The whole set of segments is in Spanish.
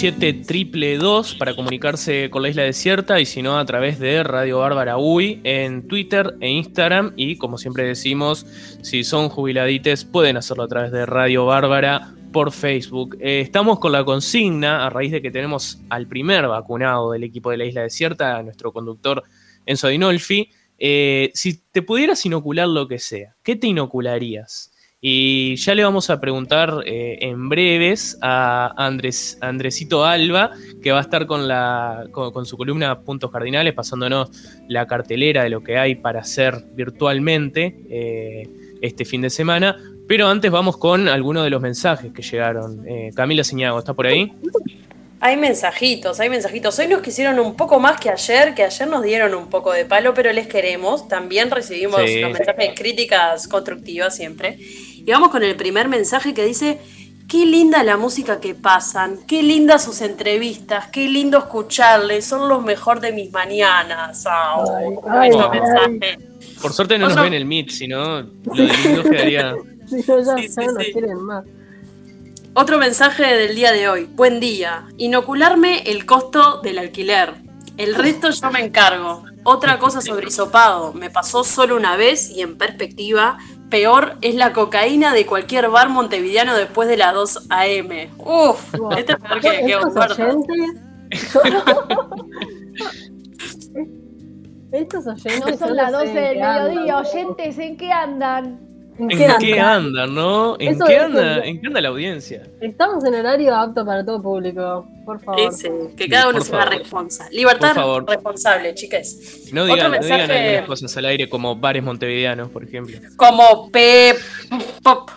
2 para comunicarse con la isla desierta y si no a través de Radio Bárbara UI en Twitter e Instagram y como siempre decimos, si son jubiladites pueden hacerlo a través de Radio Bárbara por Facebook. Eh, estamos con la consigna a raíz de que tenemos al primer vacunado del equipo de la isla desierta, nuestro conductor Enzo Dinolfi. Eh, si te pudieras inocular lo que sea, ¿qué te inocularías? Y ya le vamos a preguntar eh, en breves a Andrés, Andresito Alba, que va a estar con, la, con, su columna Puntos Cardinales, pasándonos la cartelera de lo que hay para hacer virtualmente eh, este fin de semana. Pero antes vamos con algunos de los mensajes que llegaron. Eh, Camila Ciñago, ¿está por ahí? Hay mensajitos, hay mensajitos. Hoy nos quisieron un poco más que ayer, que ayer nos dieron un poco de palo, pero les queremos. También recibimos los mensajes, críticas constructivas siempre. Y vamos con el primer mensaje que dice, qué linda la música que pasan, qué lindas sus entrevistas, qué lindo escucharles, son los mejor de mis mañanas. Por suerte no nos ven el Meet, si no, lo de lindo quedaría... Sí, más. Otro mensaje del día de hoy. Buen día. Inocularme el costo del alquiler. El resto yo me encargo. Otra cosa sobre hisopado. Me pasó solo una vez y en perspectiva peor es la cocaína de cualquier bar montevideano después de las 2 a.m. Uf, este es peor que, que Estos oyentes no son las 12 del mediodía, oyentes, ¿en qué andan? ¿En, qué, andan, no? ¿En qué, anda, ¿En qué anda la audiencia? Estamos en horario apto para todo público, por favor. Sí, que cada uno se haga responsa. Libertad responsable, chicas. No digan, no digan cosas al aire como bares montevideanos, por ejemplo. Como Pep Pop.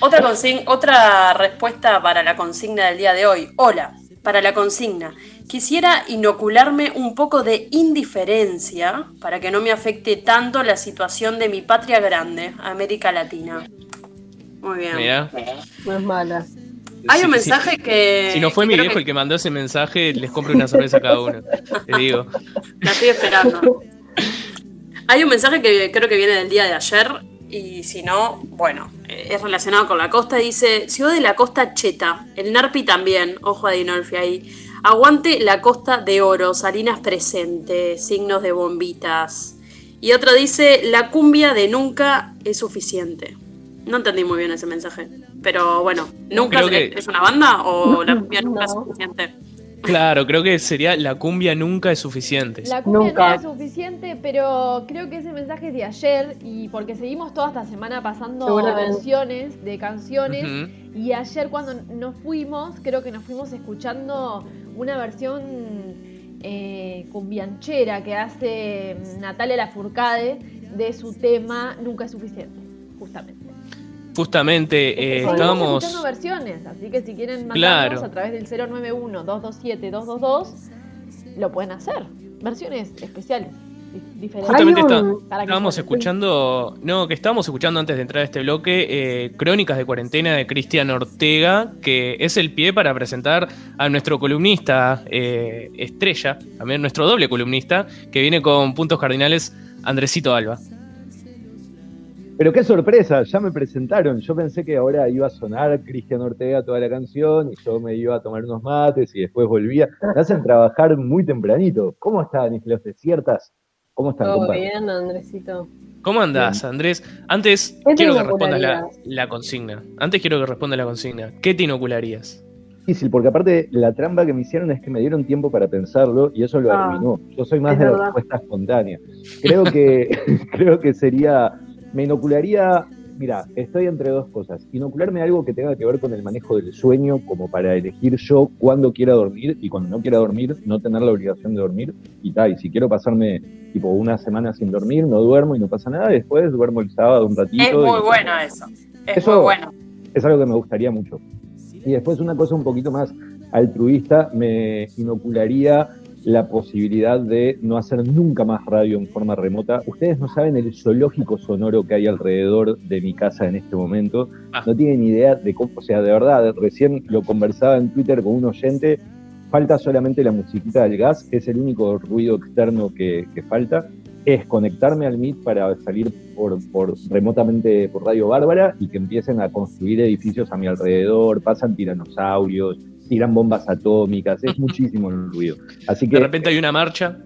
Otra, otra respuesta para la consigna del día de hoy. Hola, para la consigna. Quisiera inocularme un poco de indiferencia para que no me afecte tanto la situación de mi patria grande, América Latina. Muy bien. Mira. No es mala. Hay un mensaje que. Si no fue mi viejo el que mandó ese mensaje, les compro una sorpresa a cada uno. Te digo. La estoy esperando. Hay un mensaje que creo que viene del día de ayer. Y si no, bueno, es relacionado con la costa. Dice: Ciudad de la Costa Cheta. El Narpi también. Ojo a Dinolfi ahí. Aguante la costa de oro, Salinas presente, signos de bombitas. Y otro dice, la cumbia de nunca es suficiente. No entendí muy bien ese mensaje. Pero bueno, ¿nunca es, una banda o la cumbia nunca es suficiente? Claro, creo que sería la cumbia nunca es suficiente. La cumbia nunca es suficiente, pero creo que ese mensaje es de ayer y porque seguimos toda esta semana pasando versiones de canciones y ayer cuando nos fuimos, creo que nos fuimos escuchando una versión eh, cumbianchera que hace Natalia Lafourcade de su tema Nunca es suficiente, justamente. Justamente eh, estábamos. escuchando versiones, así que si quieren mandarnos a través del 091-227-222, lo pueden hacer. Versiones especiales. Diferentes. Justamente estábamos escuchando, no, que estábamos escuchando antes de entrar a este bloque, eh, Crónicas de Cuarentena de Cristian Ortega, que es el pie para presentar a nuestro columnista eh, estrella, también nuestro doble columnista, que viene con puntos cardinales, Andresito Alba. Pero qué sorpresa, ya me presentaron. Yo pensé que ahora iba a sonar Cristian Ortega toda la canción y yo me iba a tomar unos mates y después volvía. Me hacen trabajar muy tempranito. ¿Cómo están, Islas Desiertas? ¿Cómo están, Todo bien, Andresito. ¿Cómo andás, Andrés? Antes quiero que respondas la, consigna. Antes quiero que respondas la consigna. ¿Qué te inocularías? Difícil, porque aparte la trampa que me hicieron es que me dieron tiempo para pensarlo y eso lo ah, arruinó. Yo soy más de la respuesta espontánea. Creo que, creo que sería me inocularía, mira, estoy entre dos cosas. Inocularme algo que tenga que ver con el manejo del sueño, como para elegir yo cuándo quiera dormir y cuando no quiera dormir, no tener la obligación de dormir y tal. Y si quiero pasarme tipo una semana sin dormir, no duermo y no pasa nada, después duermo el sábado un ratito. Es muy bueno eso. Es muy bueno. Es algo que me gustaría mucho. Y después una cosa un poquito más altruista, me inocularía la posibilidad de no hacer nunca más radio en forma remota. Ustedes no saben el zoológico sonoro que hay alrededor de mi casa en este momento. Ah. No tienen idea de cómo, o sea, de verdad, recién lo conversaba en Twitter con un oyente. Falta solamente la musiquita del gas, es el único ruido externo que, falta. Es conectarme al Meet para salir por, por, remotamente por Radio Bárbara y que empiecen a construir edificios a mi alrededor, pasan tiranosaurios, tiran bombas atómicas, es muchísimo el ruido. Así que, de repente hay una marcha.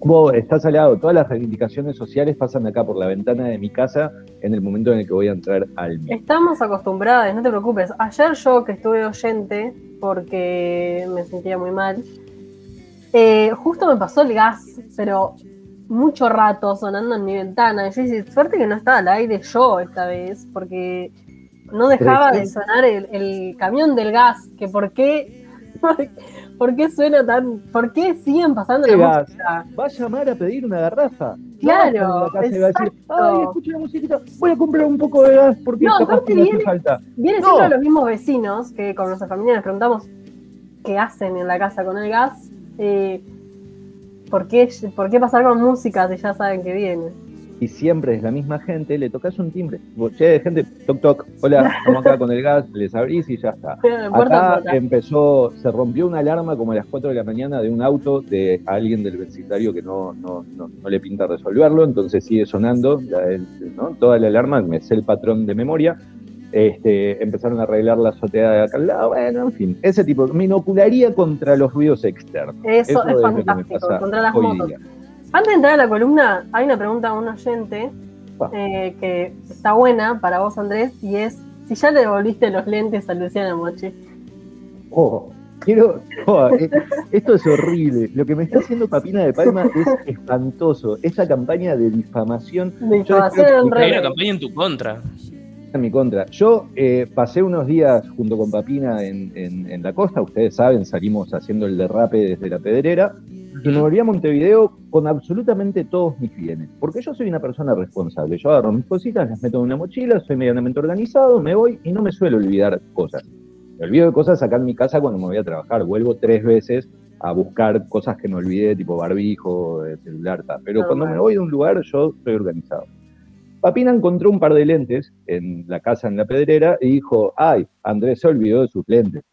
Vos estás al lado, todas las reivindicaciones sociales pasan acá por la ventana de mi casa en el momento en el que voy a entrar al mío. Estamos acostumbradas, no te preocupes. Ayer yo que estuve oyente, porque me sentía muy mal, eh, justo me pasó el gas, pero mucho rato sonando en mi ventana. Y yo dije, suerte que no estaba al aire yo esta vez, porque no dejaba de sonar el, camión del gas, que por qué, por qué suena tan, por qué siguen pasando la música. Va a llamar a pedir una garrafa. Claro, exacto. Ay, escucha la musiquita, voy a comprar un poco de gas porque no, capaz que viene, falta. Viene siendo los mismos vecinos que con nuestra familia nos preguntamos qué hacen en la casa con el gas. Eh, ¿por, qué, ¿Por qué pasar con música si ya saben que viene? Y siempre es la misma gente, le tocas un timbre. Che, gente, toc toc, hola, estamos acá con el gas, les abrís y ya está. Acá empezó, se rompió una alarma como a las 4 de la mañana de un auto de alguien del vecindario que no, no, no, le pinta resolverlo, entonces sigue sonando toda la alarma, me sé el patrón de memoria. Este, empezaron a arreglar la azotea de acá al lado, bueno, en fin, ese tipo, me inocularía contra los ruidos externos. Eso, es, fantástico, contra las motos. Antes de entrar a la columna, hay una pregunta a un oyente ah. eh, que está buena para vos, Andrés, y es si ya le devolviste los lentes a Luciana Mochi. Oh, quiero. Oh, eh, esto es horrible. Lo que me está haciendo Papina de Palma es espantoso. Esa campaña de difamación. Difamación Hay una campaña en tu contra. En mi contra. Yo eh, pasé unos días junto con Papina en, en, la costa. Ustedes saben, salimos haciendo el derrape desde la pedrera y me volví a Montevideo con absolutamente todos mis bienes. Porque yo soy una persona responsable. Yo agarro mis cositas, las meto en una mochila, soy medianamente organizado, me voy y no me suelo olvidar cosas. Me olvido de cosas acá en mi casa cuando me voy a trabajar. Vuelvo tres veces a buscar cosas que me olvidé, tipo barbijo, celular, tal. Pero cuando me voy de un lugar, yo estoy organizado. Papina encontró un par de lentes en la casa en la pedrera y dijo, ay, Andrés se olvidó de sus lentes.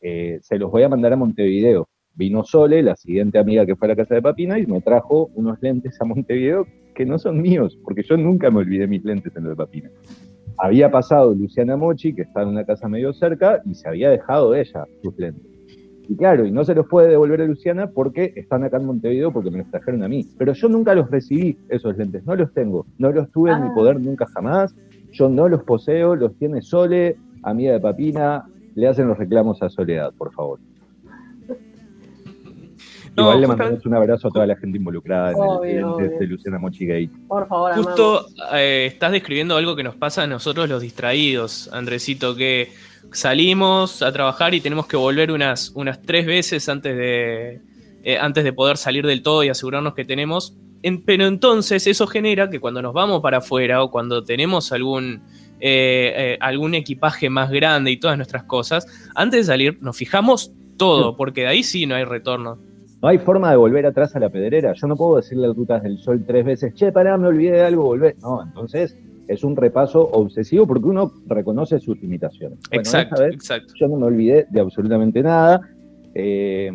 Eh, se los voy a mandar a Montevideo vino Sole, la siguiente amiga que fue a la casa de Papina, y me trajo unos lentes a Montevideo que no son míos, porque yo nunca me olvidé mis lentes en lo de Papina. Había pasado Luciana Mochi, que está en una casa medio cerca, y se había dejado ella sus lentes. Y claro, y no se los puede devolver a Luciana porque están acá en Montevideo porque me los trajeron a mí. Pero yo nunca los recibí, esos lentes, no los tengo. No los tuve en mi ah. poder nunca jamás. Yo no los poseo, los tiene Sole, amiga de Papina. Le hacen los reclamos a Soledad, por favor. Igual le mandamos un abrazo a toda la gente involucrada en el de Luciana Mochi Gate. Por favor, Justo eh, estás describiendo algo que nos pasa a nosotros los distraídos, Andresito, que salimos a trabajar y tenemos que volver unas, unas tres veces antes de, eh, antes de poder salir del todo y asegurarnos que tenemos. pero entonces eso genera que cuando nos vamos para afuera o cuando tenemos algún, eh, algún equipaje más grande y todas nuestras cosas, antes de salir nos fijamos todo, porque de ahí sí no hay retorno. No hay forma de volver atrás a la pedrera. Yo no puedo decirle a Rutas del Sol tres veces, che, pará, me olvidé de algo, volver. No, entonces es un repaso obsesivo porque uno reconoce sus limitaciones. exacto, exacto. Yo no me olvidé de absolutamente nada. Eh,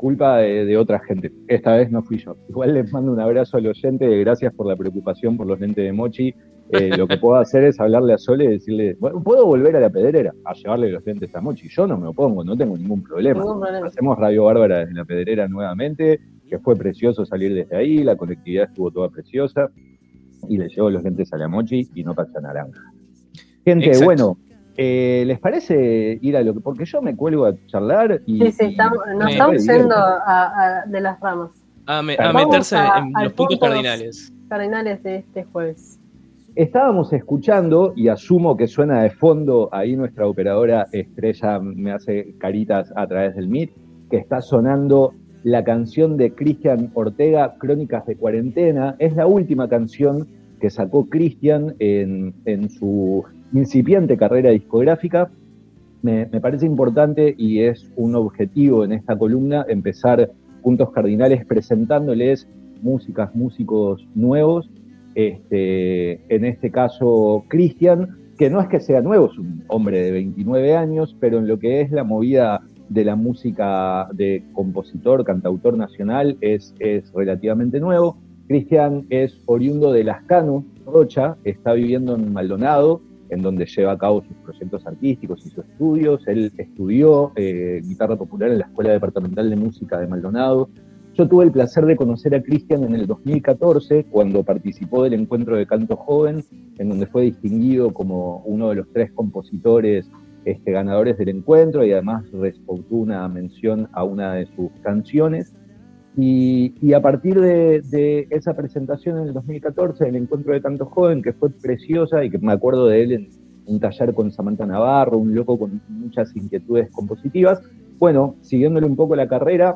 culpa de, otra gente. Esta vez no fui yo. Igual les mando un abrazo al oyente. Gracias por la preocupación por los lentes de Mochi. Eh, lo que puedo hacer es hablarle a Sole y decirle, bueno, puedo volver a la pedrera a llevarle los lentes a Mochi. Yo no me opongo, no tengo ningún problema. Hacemos Radio Bárbara desde la pedrera nuevamente, que fue precioso salir desde ahí, la conectividad estuvo toda preciosa, y le llevo los lentes a la Mochi y no pasa naranja. Gente, bueno, eh, ¿les parece ir a lo que.? Porque yo me cuelgo a charlar y. Sí, sí, estamos, nos estamos yendo de las ramas. A, meterse en los puntos cardinales. Cardinales de este jueves. Estábamos escuchando, y asumo que suena de fondo, ahí nuestra operadora estrella me hace caritas a través del Meet, que está sonando la canción de Cristian Ortega, Crónicas de Cuarentena. Es la última canción que sacó Cristian en, su incipiente carrera discográfica. Me, parece importante y es un objetivo en esta columna empezar puntos cardinales presentándoles músicas, músicos nuevos este, en este caso Cristian, que no es que sea nuevo, es un hombre de 29 años, pero en lo que es la movida de la música de compositor, cantautor nacional, es, es relativamente nuevo. Cristian es oriundo de Lascano, Rocha, está viviendo en Maldonado, en donde lleva a cabo sus proyectos artísticos y sus estudios. Él estudió eh, guitarra popular en la Escuela Departamental de Música de Maldonado. Yo tuve el placer de conocer a Cristian en el 2014, cuando participó del encuentro de canto joven, en donde fue distinguido como uno de los tres compositores este, ganadores del encuentro y además respondó una mención a una de sus canciones. Y, a partir de, esa presentación en el 2014, el encuentro de tanto joven, que fue preciosa y que me acuerdo de él en un taller con Samantha Navarro, un loco con muchas inquietudes compositivas, bueno, siguiéndole un poco la carrera,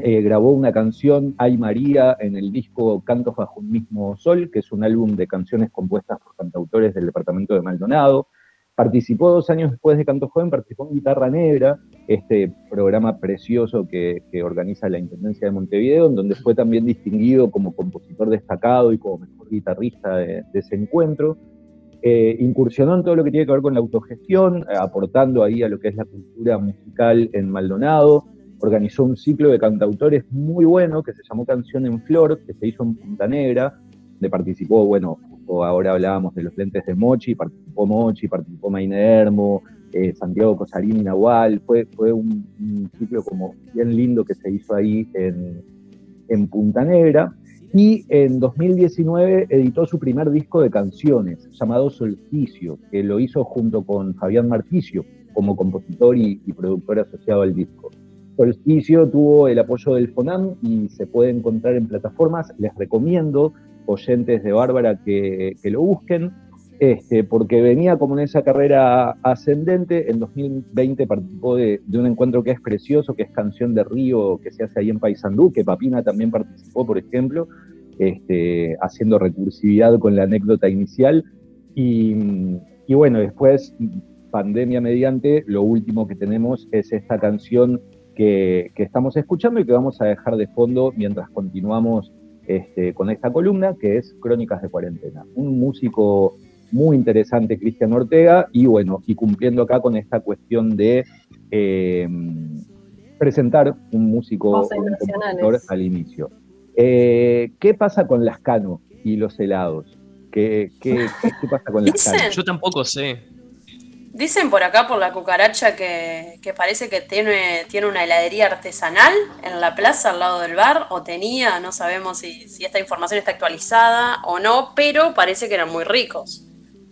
eh, grabó una canción, Ay María, en el disco Cantos bajo un mismo sol, que es un álbum de canciones compuestas por cantautores del departamento de Maldonado. Participó dos años después de Canto Joven, participó en Guitarra Negra, este programa precioso que, organiza la Intendencia de Montevideo, en donde fue también distinguido como compositor destacado y como mejor guitarrista de, ese encuentro. Eh, incursionó en todo lo que tiene que ver con la autogestión, aportando ahí a lo que es la cultura musical en Maldonado. Organizó un ciclo de cantautores muy bueno que se llamó Canción en Flor, que se hizo en Punta Negra, donde participó, bueno, ahora hablábamos de los lentes de Mochi, participó Mochi, participó Mainermo, eh, Santiago Cosarín Nahual, fue, fue un, ciclo como bien lindo que se hizo ahí en, Punta Negra. Y en 2019 editó su primer disco de canciones, llamado Solsticio, que lo hizo junto con Fabián Marticio, como compositor y, y productor asociado al disco. Solsticio tuvo el apoyo del FONAM y se puede encontrar en plataformas. Les recomiendo oyentes de Bárbara que, lo busquen, este, porque venía como en esa carrera ascendente. En 2020 participó de, un encuentro que es precioso, que es Canción de Río, que se hace ahí en Paysandú, que Papina también participó, por ejemplo, este, haciendo recursividad con la anécdota inicial. Y, bueno, después, pandemia mediante, lo último que tenemos es esta canción que, que, estamos escuchando y que vamos a dejar de fondo mientras continuamos este, con esta columna, que es Crónicas de Cuarentena. Un músico muy interesante, Cristian Ortega, y bueno, y cumpliendo acá con esta cuestión de eh, presentar un músico al inicio. Eh, ¿Qué pasa con las canos y los helados? ¿Qué, qué, qué pasa con las canos? Yo tampoco sé. Dicen por acá, por la cucaracha, que, parece que tiene, tiene una heladería artesanal en la plaza al lado del bar, o tenía, no sabemos si, esta información está actualizada o no, pero parece que eran muy ricos.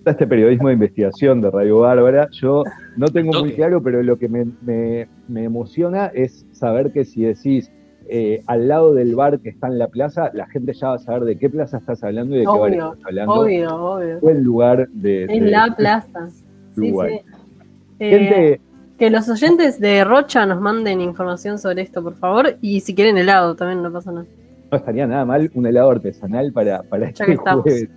Este periodismo de investigación de Radio Bárbara, yo no tengo muy claro, pero lo que me, emociona es saber que si decís eh, al lado del bar que está en la plaza, la gente ya va a saber de qué plaza estás hablando y de qué bar estás hablando. Obvio, obvio. Fue el lugar de. En la plaza. Eh, que los oyentes de Rocha nos manden información sobre esto, por favor. Y si quieren helado, también no pasa nada. No estaría nada mal un helado artesanal para, para este jueves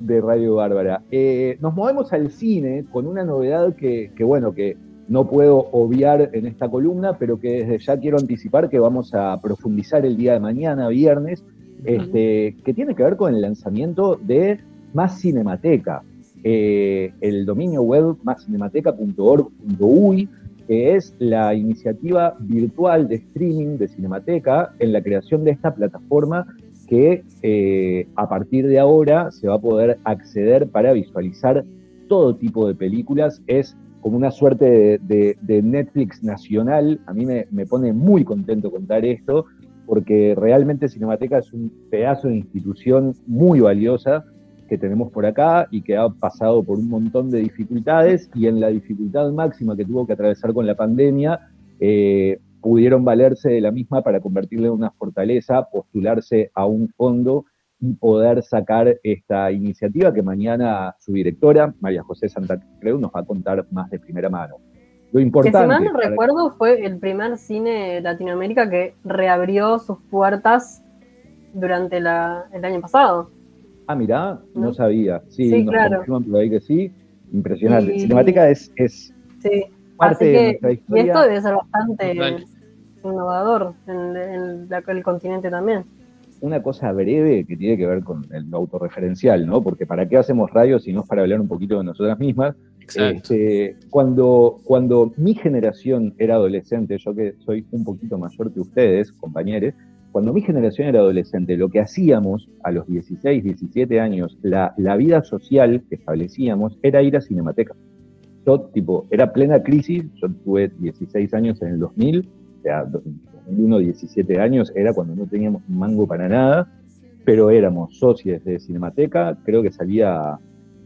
de Radio Bárbara. Eh, nos movemos al cine con una novedad que, bueno, que no puedo obviar en esta columna, pero que desde ya quiero anticipar que vamos a profundizar el día de mañana, viernes, este, que tiene que ver con el lanzamiento de Más Cinemateca. Eh, el dominio web mascinemateca.org.uy, que es la iniciativa virtual de streaming de Cinemateca en la creación de esta plataforma que eh, a partir de ahora se va a poder acceder para visualizar todo tipo de películas. Es como una suerte de, Netflix nacional. A mí me, me, pone muy contento contar esto, porque realmente Cinemateca es un pedazo de institución muy valiosa que tenemos por acá y que ha pasado por un montón de dificultades y en la dificultad máxima que tuvo que atravesar con la pandemia, eh, pudieron valerse de la misma para convertirla en una fortaleza, postularse a un fondo y poder sacar esta iniciativa que mañana su directora, María José Santa Creu, nos va a contar más de primera mano. Lo importante. Que si mal no recuerdo, fue el primer cine de Latinoamérica que reabrió sus puertas durante el año pasado. Ah, mirá, no, sabía. Sí, nos claro. por ahí que sí. Impresionante. Cinemática es, es parte de nuestra historia. Y esto debe ser bastante innovador en, el continente también. Una cosa breve que tiene que ver con el autorreferencial, ¿no? Porque ¿para qué hacemos radio si no es para hablar un poquito de nosotras mismas? Este, cuando, cuando mi generación era adolescente, yo que soy un poquito mayor que ustedes, compañeros, cuando mi generación era adolescente, lo que hacíamos a los 16, 17 años, la, vida social que establecíamos era ir a Cinemateca. Yo, tipo, era plena crisis, yo tuve 16 años en el 2000, o sea, 2001, 17 años, era cuando no teníamos mango para nada, pero éramos socios de Cinemateca, creo que salía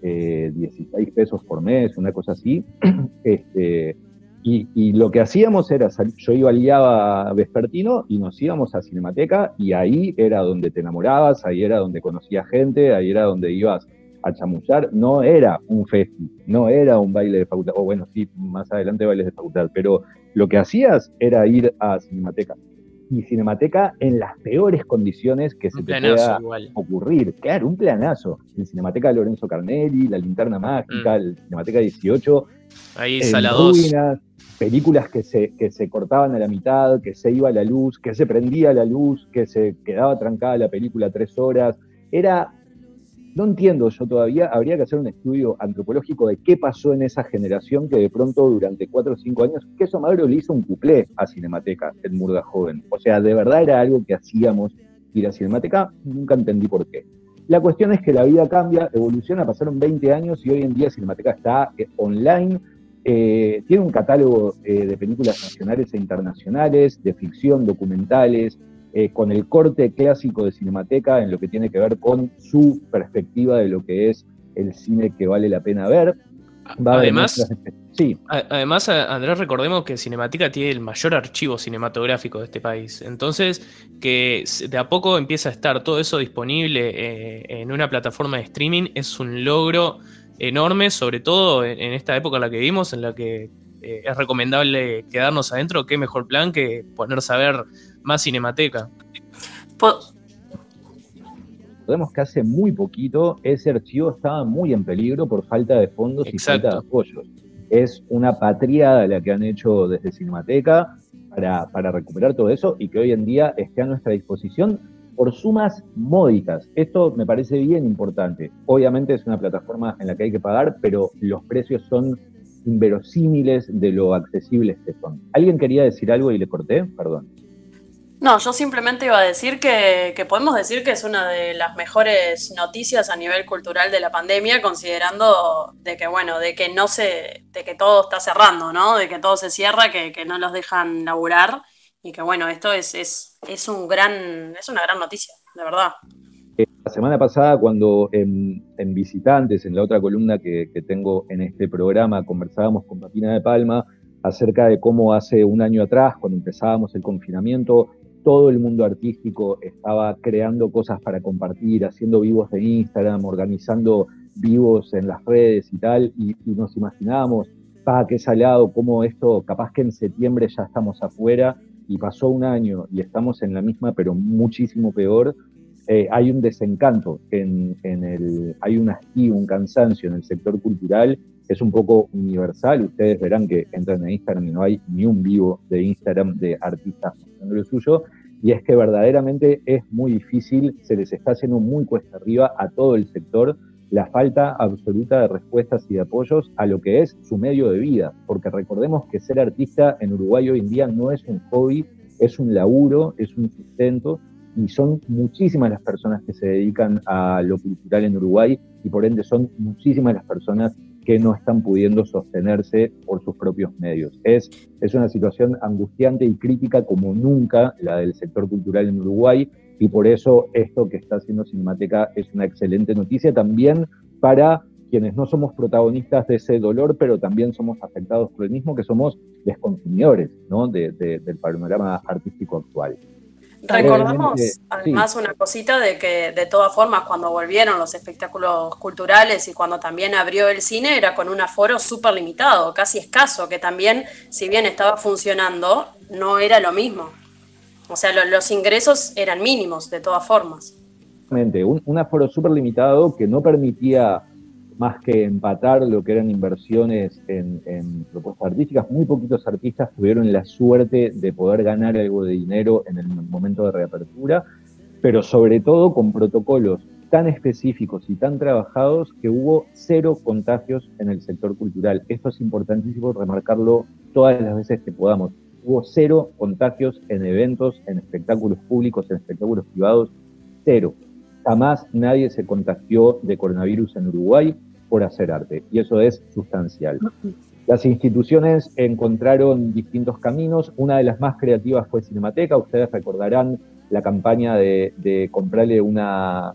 16 eh, pesos por mes, una cosa así. este, y, lo que hacíamos era, yo iba al día vespertino y nos íbamos a Cinemateca y ahí era donde te enamorabas, ahí era donde conocías gente, ahí era donde ibas a chamullar. No era un festi, no era un baile de facultad, o bueno, sí, más adelante bailes de facultad, pero lo que hacías era ir a Cinemateca y Cinemateca en las peores condiciones que se te pueda ocurrir. Claro, un planazo. En Cinemateca de Lorenzo Carnelli, La Linterna Mágica, mm. Cinemateca 18. Ahí ruinas, películas que se, que se cortaban a la mitad, que se iba la luz, que se prendía la luz, que se quedaba trancada la película tres horas. Era no entiendo yo todavía, habría que hacer un estudio antropológico de qué pasó en esa generación que de pronto durante cuatro o cinco años, que eso Magro le hizo un cuplé a Cinemateca en Murga Joven. O sea, de verdad era algo que hacíamos ir a Cinemateca, nunca entendí por qué. La cuestión es que la vida cambia, evoluciona, pasaron 20 años y hoy en día Cinemateca está eh, online, eh, tiene un catálogo eh, de películas nacionales e internacionales, de ficción, documentales, eh, con el corte clásico de Cinemateca en lo que tiene que ver con su perspectiva de lo que es el cine que vale la pena ver. además, sí. además, Andrés, recordemos que Cinemateca tiene el mayor archivo cinematográfico de este país. Entonces, que de a poco empieza a estar todo eso disponible en una plataforma de streaming es un logro enorme, sobre todo en, esta época en la que vivimos, en la que eh, es recomendable quedarnos adentro. Qué mejor plan que ponerse a ver más cinemateca. Podemos que hace muy poquito ese archivo estaba muy en peligro por falta de fondos y falta de apoyos. Es una patriada la que han hecho desde Cinemateca para, para recuperar todo eso y que hoy en día esté a nuestra disposición por sumas módicas. Esto me parece bien importante. Obviamente es una plataforma en la que hay que pagar, pero los precios son inverosímiles de lo accesibles que son. ¿Alguien quería decir algo y le corté? Perdón. No, yo simplemente iba a decir que, podemos decir que es una de las mejores noticias a nivel cultural de la pandemia, considerando de que bueno, de que no se, de que todo está cerrando, ¿no? De que todo se cierra, que, no los dejan laburar. Y que bueno, esto es, es, es un gran, es una gran noticia, de verdad. Eh, la semana pasada, cuando en, Visitantes, en la otra columna que, que tengo en este programa, conversábamos con Patina de Palma acerca de cómo hace un año atrás, cuando empezábamos el confinamiento, todo el mundo artístico estaba creando cosas para compartir, haciendo vivos de Instagram, organizando vivos en las redes y tal, y, nos imaginábamos, pa, qué salado, cómo esto, capaz que en septiembre ya estamos afuera, y pasó un año y estamos en la misma, pero muchísimo peor. Eh, hay un desencanto, en, en el, hay un hastío, un cansancio en el sector cultural, es un poco universal. Ustedes verán que entran en Instagram y no hay ni un vivo de Instagram de artistas mostrando lo suyo. Y es que verdaderamente es muy difícil, se les está haciendo muy cuesta arriba a todo el sector la falta absoluta de respuestas y de apoyos a lo que es su medio de vida. Porque recordemos que ser artista en Uruguay hoy en día no es un hobby, es un laburo, es un sustento y son muchísimas las personas que se dedican a lo cultural en Uruguay y por ende son muchísimas las personas que no están pudiendo sostenerse por sus propios medios. Es, es una situación angustiante y crítica como nunca la del sector cultural en Uruguay y por eso esto que está haciendo Cinemateca es una excelente noticia también para quienes no somos protagonistas de ese dolor, pero también somos afectados por el mismo, que somos los consumidores ¿no? del panorama artístico actual. Recordamos además una cosita de que de todas formas cuando volvieron los espectáculos culturales y cuando también abrió el cine era con un aforo súper limitado, casi escaso, que también si bien estaba funcionando no era lo mismo. O sea, los ingresos eran mínimos de todas formas. Un, un aforo súper limitado que no permitía más que empatar lo que eran inversiones en, propuestas artísticas. Muy poquitos artistas tuvieron la suerte de poder ganar algo de dinero en el momento de reapertura, pero sobre todo con protocolos tan específicos y tan trabajados que hubo cero contagios en el sector cultural. Esto es importantísimo remarcarlo todas las veces que podamos. Hubo cero contagios en eventos, en espectáculos públicos, en espectáculos privados, cero. Jamás nadie se contagió de coronavirus en Uruguay por hacer arte, y eso es sustancial. Las instituciones encontraron distintos caminos. Una de las más creativas fue Cinemateca. Ustedes recordarán la campaña de, comprarle una,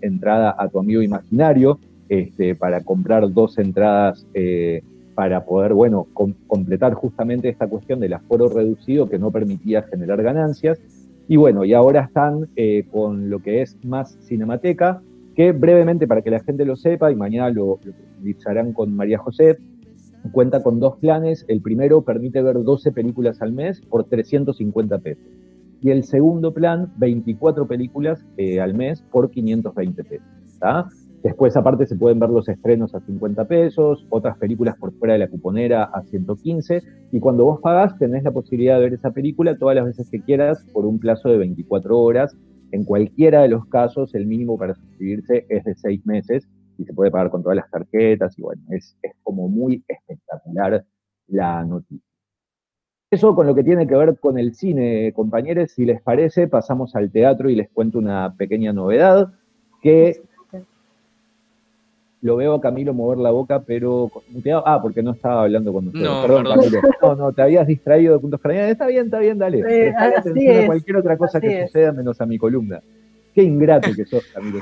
entrada a tu amigo imaginario este, para comprar dos entradas eh, para poder, bueno, completar justamente esta cuestión del aforo reducido que no permitía generar ganancias. Y bueno, y ahora están eh, con lo que es más Cinemateca, que brevemente para que la gente lo sepa, y mañana lo, lo con María José, cuenta con dos planes. El primero permite ver 12 películas al mes por 350 pesos. Y el segundo plan, 24 películas eh, al mes por 520 pesos. Después, aparte, se pueden ver los estrenos a 50 pesos, otras películas por fuera de la cuponera a 115. Y cuando vos pagás, tenés la posibilidad de ver esa película todas las veces que quieras por un plazo de 24 horas. En cualquiera de los casos, el mínimo para suscribirse es de 6 meses y se puede pagar con todas las tarjetas y bueno, es, como muy espectacular la noticia. Eso con lo que tiene que ver con el cine, compañeros, si les parece, pasamos al teatro y les cuento una pequeña novedad que lo veo a Camilo mover la boca, pero ah, porque no estaba hablando con ustedes. No, perdón, Camilo. No, no, te habías distraído de puntos cardinales. Está bien, está bien, dale. Eh, cualquier otra cosa que suceda menos a mi columna. Qué ingrato que sos, Camilo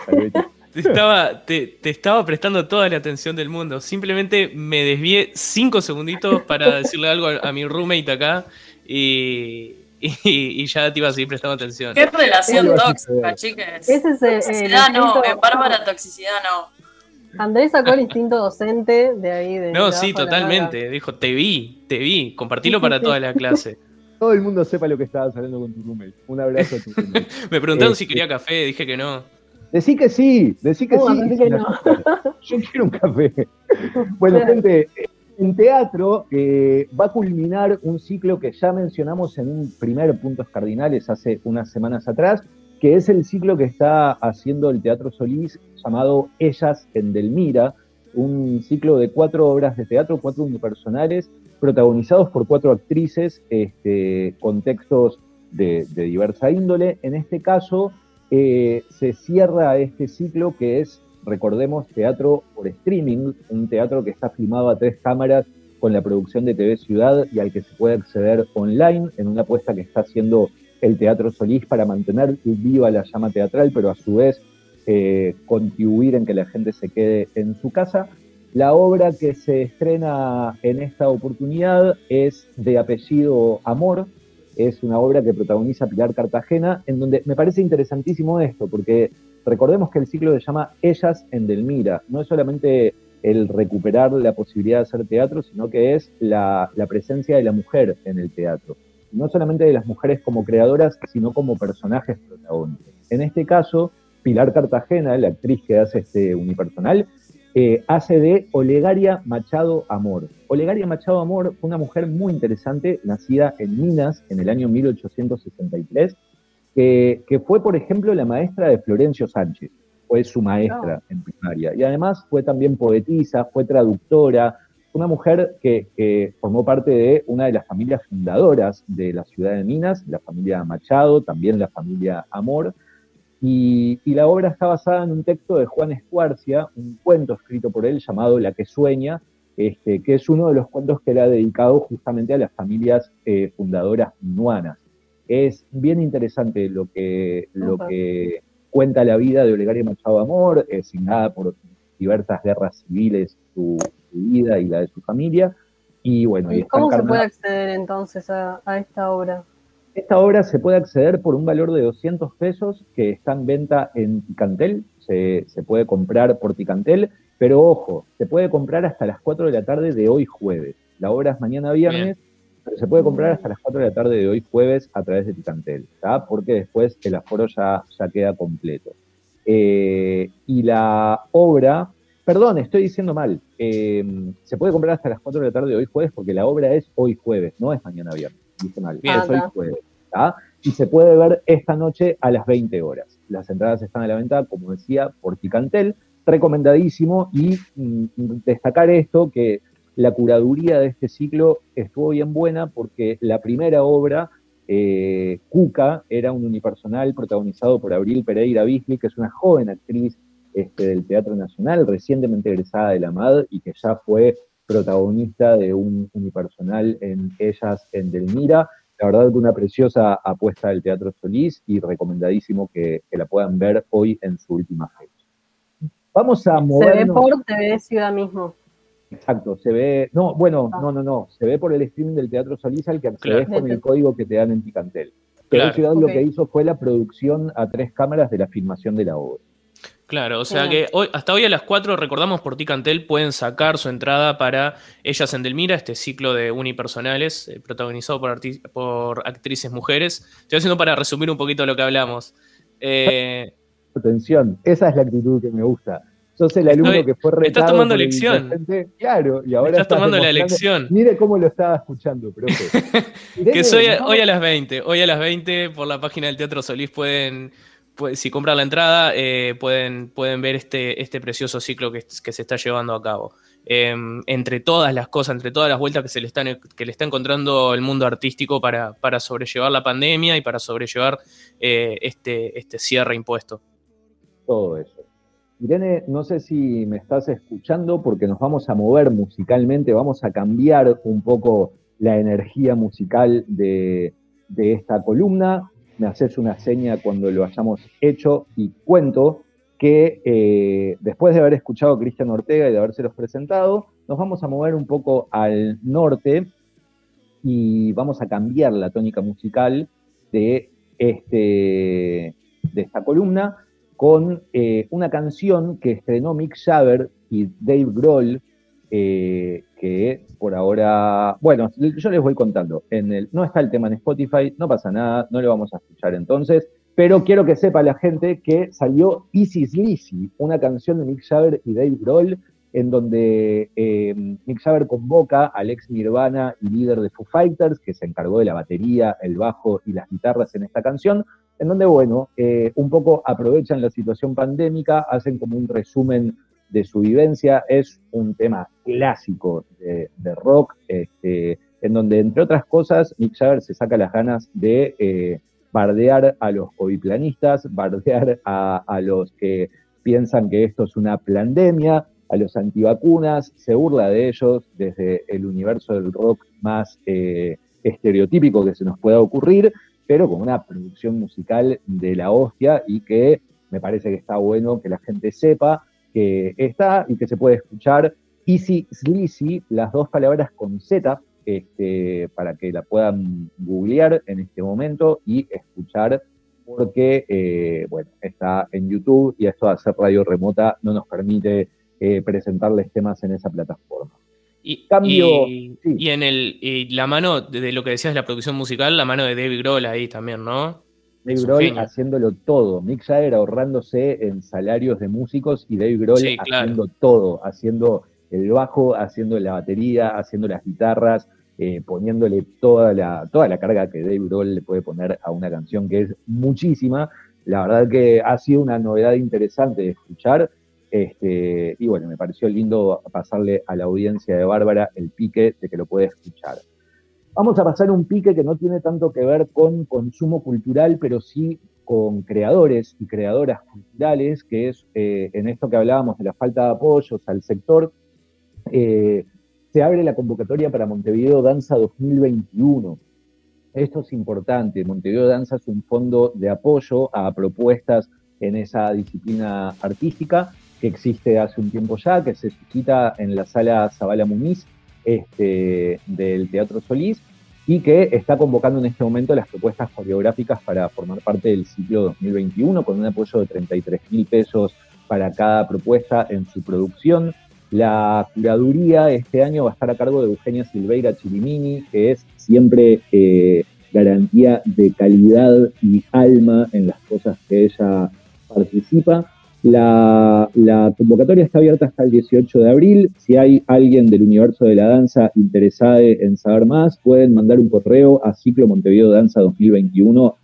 te estaba, te, estaba prestando toda la atención del mundo. Simplemente me desvié cinco segunditos para decirle algo a, mi roommate acá y, y, ya te iba a seguir prestando atención. ¿Qué relación tóxica, chicas? Ese es el, toxicidad no, en Bárbara toxicidad no. Andrés sacó el instinto docente de ahí. De no, sí, totalmente. Dijo, te vi, te vi. Compartilo para toda la clase. Todo el mundo sepa lo que estabas hablando con tu roommate. Un abrazo a tu roommate. Me preguntaron si este, quería café, dije que no. Decí que sí, decí que sí. Yo quiero un café. Bueno, gente, en teatro eh, va a culminar un ciclo que ya mencionamos en un primer Puntos Cardinales hace unas semanas atrás, que es el ciclo que está haciendo el Teatro Solís llamado Ellas en Delmira, un ciclo de cuatro obras de teatro, cuatro unipersonales, protagonizados por cuatro actrices este, con textos de, diversa índole. En este caso, eh, se cierra este ciclo que es, recordemos, teatro por streaming, un teatro que está filmado a tres cámaras con la producción de TV Ciudad y al que se puede acceder online en una apuesta que está haciendo el Teatro Solís para mantener viva la llama teatral, pero a su vez eh, contribuir en que la gente se quede en su casa. La obra que se estrena en esta oportunidad es de apellido Amor, es una obra que protagoniza Pilar Cartagena, en donde me parece interesantísimo esto, porque recordemos que el ciclo se llama Ellas en Delmira, no es solamente el recuperar la posibilidad de hacer teatro, sino que es la, presencia de la mujer en el teatro. No solamente de las mujeres como creadoras, sino como personajes protagónicos. En este caso, Pilar Cartagena, la actriz que hace este unipersonal, eh, hace de Olegaria Machado Amor. Olegaria Machado Amor fue una mujer muy interesante, nacida en Minas en el año 1863, que, fue, por ejemplo, la maestra de Florencio Sánchez, fue su maestra en primaria. Y además fue también poetisa, fue traductora, una mujer que, que, formó parte de una de las familias fundadoras de la ciudad de Minas, la familia Machado, también la familia Amor, y, la obra está basada en un texto de Juan Escuarcia, un cuento escrito por él llamado La que sueña, este, que es uno de los cuentos que él ha dedicado justamente a las familias eh, fundadoras minuanas. Es bien interesante lo que, lo que cuenta la vida de Olegaria Machado Amor, eh, signada por diversas guerras civiles, su, vida y la de su familia. Y bueno, y ¿Cómo se puede acceder entonces a esta obra? Esta obra se puede acceder por un valor de 200 pesos que está en venta en Ticantel, se, puede comprar por Ticantel, pero ojo, se puede comprar hasta las 4 de la tarde de hoy jueves. La obra es mañana viernes, pero se puede comprar hasta las 4 de la tarde de hoy jueves a través de Ticantel, porque después el aforo ya, ya queda completo. Eh, y la obra, perdón, estoy diciendo mal, eh, se puede comprar hasta las 4 de la tarde de hoy jueves porque la obra es hoy jueves, no es mañana viernes. Y se puede ver esta noche a las 20 horas. Las entradas están a la venta, como decía, por Ticantel, recomendadísimo. Y mm, destacar esto que la curaduría de este ciclo estuvo bien buena porque la primera obra, eh, Cuca, era un unipersonal protagonizado por Abril Pereira Bisli, que es una joven actriz este, del Teatro Nacional, recientemente egresada de la MAD y que ya fue protagonista de un unipersonal en Ellas en Delmira. La verdad que una preciosa apuesta del Teatro Solís y recomendadísimo que, la puedan ver hoy en su última fecha. Vamos a movernos. Se ve por TV Ciudad mismo. Exacto, se ve, no, bueno, ah. no, no, no, se ve por el streaming del Teatro Solís al que accedes con el código que te dan en Picantel. Pero Ciudad lo que hizo fue la producción a tres cámaras de la filmación de la obra. Claro, o sea que hoy, hasta hoy a las 4, recordamos por Ticantel, pueden sacar su entrada para Ellas en Delmira, este ciclo de unipersonales eh, protagonizado por, por, actrices mujeres. Estoy haciendo para resumir un poquito lo que hablamos. Eh, Atención, esa es la actitud que me gusta. Sos el alumno que fue retado. Estás tomando lección. Claro, y ahora estás, tomando la lección. Mire cómo lo estaba escuchando, profe. que soy hoy a las 20. Hoy a las 20 por la página del Teatro Solís pueden si compran la entrada, eh, pueden, pueden ver este, este precioso ciclo que, se está llevando a cabo. Em, entre todas las cosas, entre todas las vueltas que, se le, están, que le está encontrando el mundo artístico para, para sobrellevar la pandemia y para sobrellevar eh, este, este cierre impuesto. Todo eso. Irene, no sé si me estás escuchando porque nos vamos a mover musicalmente, vamos a cambiar un poco la energía musical de, de esta columna me haces una seña cuando lo hayamos hecho y cuento que eh, después de haber escuchado a Cristian Ortega y de habérselos presentado, nos vamos a mover un poco al norte y vamos a cambiar la tónica musical de, este, de esta columna con eh, una canción que estrenó Mick Jagger y Dave Grohl eh, que por ahora, bueno, yo les voy contando, en el, no está el tema en Spotify, no pasa nada, no lo vamos a escuchar entonces, pero quiero que sepa la gente que salió Easy Sleazy, una canción de Mick Jagger y Dave Grohl, en donde eh, Mick Jagger convoca al ex Nirvana y líder de Foo Fighters, que se encargó de la batería, el bajo y las guitarras en esta canción, en donde, bueno, eh, un poco aprovechan la situación pandémica, hacen como un resumen de su vivencia. Es un tema clásico de, rock, este, en donde, entre otras cosas, Mick Jagger se saca las ganas de eh, bardear a los coviplanistas, bardear a, los que piensan que esto es una pandemia, a los antivacunas, se burla de ellos desde el universo del rock más eh, estereotípico que se nos pueda ocurrir, pero con una producción musical de la hostia y que me parece que está bueno que la gente sepa que está y que se puede escuchar. Easy Sleazy, las dos palabras con Z, este, para que la puedan googlear en este momento y escuchar, porque, eh, bueno, está en YouTube y esto de hacer radio remota no nos permite eh, presentarles temas en esa plataforma. Y, Cambio, y, en el, y la mano de lo que decías de la producción musical, la mano de David Grohl ahí también, ¿no? Dave Grohl haciéndolo todo. Mick Jagger ahorrándose en salarios de músicos y Dave Grohl haciendo todo, haciendo el bajo, haciendo la batería, haciendo las guitarras, eh, poniéndole toda la, toda la carga que Dave Grohl le puede poner a una canción que es muchísima. La verdad que ha sido una novedad interesante de escuchar. Este, y bueno, me pareció lindo pasarle a la audiencia de Bárbara el pique de que lo puede escuchar. Vamos a pasar un pique que no tiene tanto que ver con consumo cultural, pero sí con creadores y creadoras culturales, que es eh, en esto que hablábamos de la falta de apoyos al sector, eh, se abre la convocatoria para Montevideo Danza 2021. Esto es importante. Montevideo Danza es un fondo de apoyo a propuestas en esa disciplina artística que existe hace un tiempo ya, que se suscita en la sala Zabala Muniz este, del Teatro Solís y que está convocando en este momento las propuestas coreográficas para formar parte del ciclo 2021 con un apoyo de 33 mil pesos para cada propuesta en su producción. La curaduría este año va a estar a cargo de Eugenia Silveira Chirimini, que es siempre eh, garantía de calidad y alma en las cosas que ella participa. La, convocatoria está abierta hasta el 18 de abril. Si hay alguien del universo de la danza interesado en saber más, pueden mandar un correo a ciclo Montevideo Danza 2021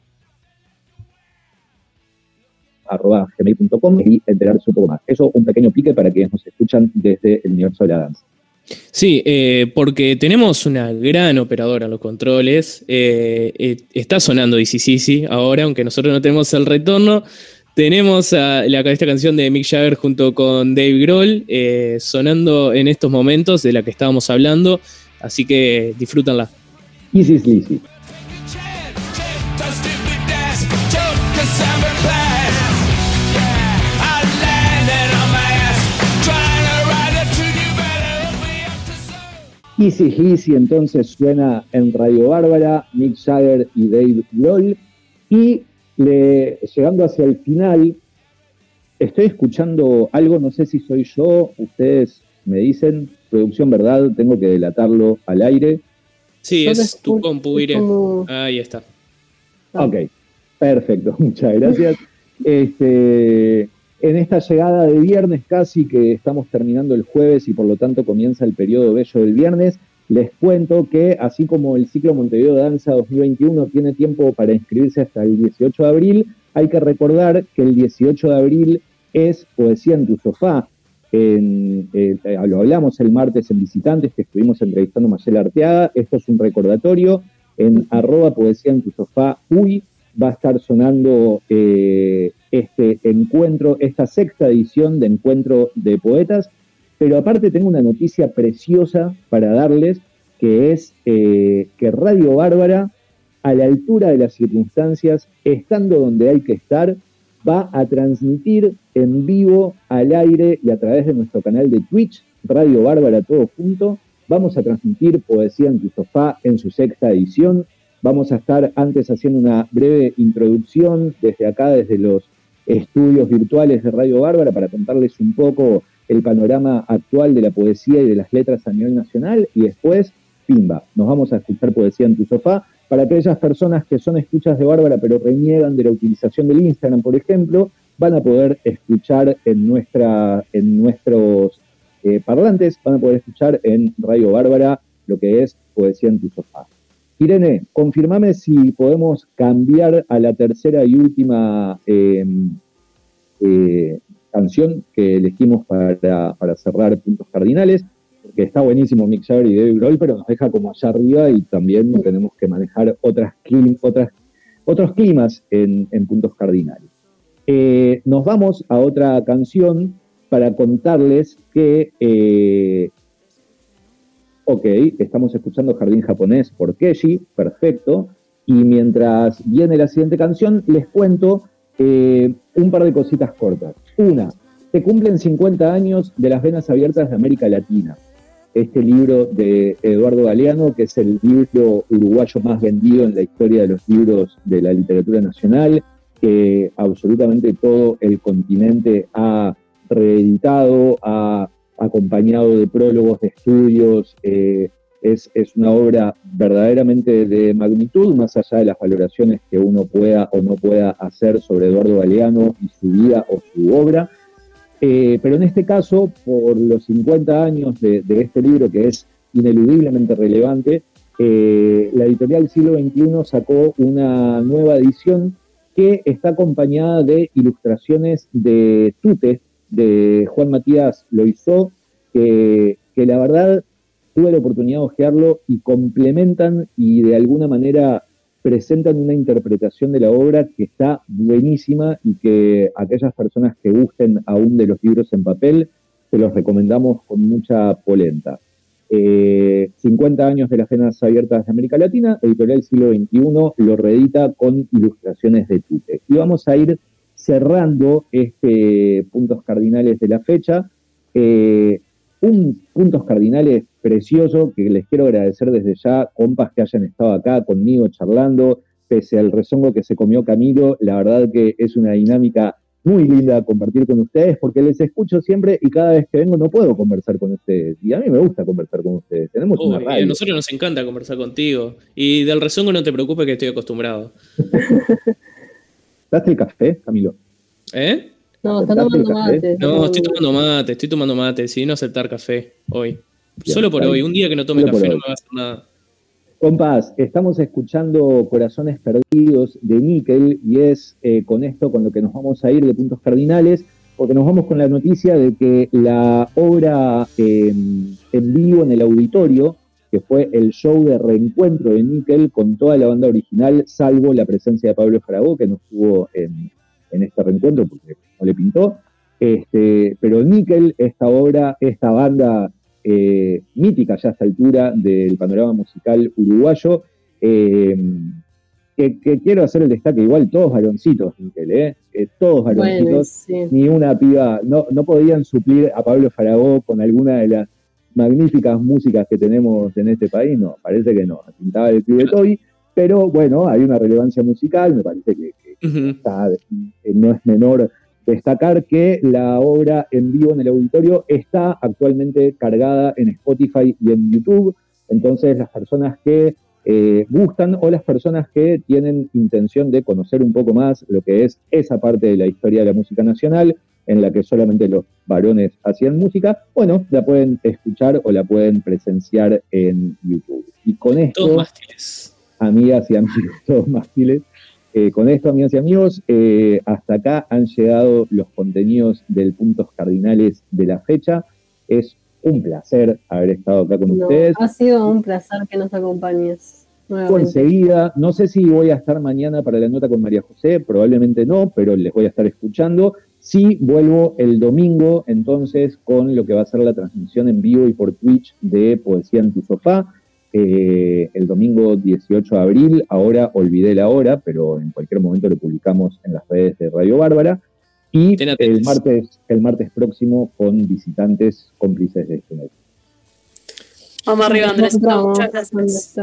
arroba gmail.com y enterarse un poco más. Eso, un pequeño pique para quienes nos escuchan desde el universo de la danza. Sí, eh, porque tenemos una gran operadora en los controles. Eh, eh, está sonando Easy ahora, aunque nosotros no tenemos el retorno. Tenemos la, esta canción de Mick Jagger junto con Dave Grohl sonando en estos momentos de la que estábamos hablando. Así que disfrútanla. Easy Sleazy. Easy Easy entonces suena en Radio Bárbara, Mick Jagger y Dave Grohl. Y llegando hacia el final, estoy escuchando algo, no sé si soy yo, ustedes me dicen, producción verdad, tengo que delatarlo al aire. Sí, es tu compu, Ahí está. Ok, perfecto, muchas gracias. Este, en esta llegada de viernes casi que estamos terminando el jueves y por lo tanto comienza el periodo bello del viernes, les cuento que así como el ciclo Montevideo Danza 2021 tiene tiempo para inscribirse hasta el 18 de abril, hay que recordar que el 18 de abril es Poesía en tu sofá. En, eh, lo hablamos el martes en Visitantes, que estuvimos entrevistando a Mayela Arteaga. Esto es un recordatorio en arroba Poesía en tu sofá. Uy, va a estar sonando eh, este encuentro, esta sexta edición de Encuentro de Poetas, pero aparte tengo una noticia preciosa para darles, que es eh, que Radio Bárbara, a la altura de las circunstancias, estando donde hay que estar, va a transmitir en vivo, al aire y a través de nuestro canal de Twitch, Radio Bárbara todo junto. Vamos a transmitir Poesía en tu sofá en su sexta edición. Vamos a estar antes haciendo una breve introducción desde acá, desde los estudios virtuales de Radio Bárbara para contarles un poco el panorama actual de la poesía y de las letras a nivel nacional y después, pimba, nos vamos a escuchar poesía en tu sofá. Para aquellas personas que son escuchas de Bárbara pero reniegan de la utilización del Instagram, por ejemplo, van a poder escuchar en, nuestra, en nuestros eh, parlantes, van a poder escuchar en Radio Bárbara lo que es poesía en tu sofá. Irene, confirmame si podemos cambiar a la tercera y última em, eh, canción que elegimos para, para, cerrar puntos cardinales, porque está buenísimo Mick Jagger y David Grohl, pero nos deja como allá arriba y también tenemos que manejar otras, otras otros climas en, puntos cardinales. Eh, nos vamos a otra canción para contarles que eh, ok, estamos escuchando Jardín Japonés por Keshi, perfecto. Y mientras viene la siguiente canción, les cuento eh, un par de cositas cortas. Una, se cumplen 50 años de las venas abiertas de América Latina. Este libro de Eduardo Galeano, que es el libro uruguayo más vendido en la historia de los libros de la literatura nacional, que absolutamente todo el continente ha reeditado, ha acompañado de prólogos, de estudios. Eh, es, una obra verdaderamente de magnitud, más allá de las valoraciones que uno pueda o no pueda hacer sobre Eduardo Galeano y su vida o su obra. Eh, pero en este caso, por los 50 años de, este libro, que es ineludiblemente relevante, eh, la editorial Siglo XXI sacó una nueva edición que está acompañada de ilustraciones de Tute, de Juan Matías Loizó, que la verdad tuve la oportunidad de ojearlo y complementan y de alguna manera presentan una interpretación de la obra que está buenísima y que aquellas personas que gusten aún de los libros en papel, se los recomendamos con mucha polenta. 50 eh, años de las venas abiertas de América Latina, Editorial Siglo XXI lo reedita con ilustraciones de Tute. Y vamos a ir cerrando este puntos cardinales de la fecha. Eh, un puntos cardinales precioso que les quiero agradecer desde ya, compas que hayan estado acá conmigo charlando, pese al rezongo que se comió Camilo, la verdad que es una dinámica muy linda compartir con ustedes porque les escucho siempre y cada vez que vengo no puedo conversar con ustedes. Y a mí me gusta conversar con ustedes. Tenemos una radio. A nosotros nos encanta conversar contigo. Y del rezongo no te preocupes que estoy acostumbrado. ¿Daste el café, Camilo? ¿Eh? No, está tomando mate. No, estoy tomando mate, estoy tomando mate. Decidí no aceptar café hoy. Solo por hoy. Un día que no tome café no me va a hacer nada. Compas, estamos escuchando Corazones Perdidos de Níquel y es eh, con esto con lo que nos vamos a ir de puntos cardinales. porque nos vamos con la noticia de que la obra en vivo en el auditorio, que fue el show de reencuentro de Nickel con toda la banda original, salvo la presencia de Pablo Fragó, que no estuvo en, este reencuentro porque no le pintó. Este, pero Nickel, esta obra, esta banda eh, mítica ya a esta altura del panorama musical uruguayo, eh, que, quiero hacer el destaque, igual todos varoncitos, ¿eh? ¿eh? todos varoncitos, ni una piba, no, no podían suplir a Pablo Faragó con alguna de las magníficas músicas que tenemos en este país, no, parece que no, pintaba el pibe Toy, pero bueno, hay una relevancia musical, me parece que, no es menor destacar que la obra en vivo en el auditorio está actualmente cargada en Spotify y en YouTube, entonces las personas que eh, gustan o las personas que tienen intención de conocer un poco más lo que es esa parte de la historia de la música nacional, en la que solamente los varones hacían música, bueno, la pueden escuchar o la pueden presenciar en YouTube. Y con esto, amigas y amigos, todos mástiles, eh, con esto, amigas y amigos, eh, hasta acá han llegado los contenidos del Puntos Cardinales de la fecha. Es un placer haber estado acá con ustedes. Ha sido un placer que nos acompañes. Enseguida, no sé si voy a estar mañana para la nota con María José, probablemente no, pero les voy a estar escuchando. Sí, vuelvo el domingo entonces con lo que va a ser la transmisión en vivo y por Twitch de Poesía en tu sofá. Eh, el domingo 18 de abril, ahora olvidé la hora, pero en cualquier momento lo publicamos en las redes de Radio Bárbara. Y el martes, el martes próximo con visitantes cómplices de este Vamos arriba, Andrés. Muchas gracias.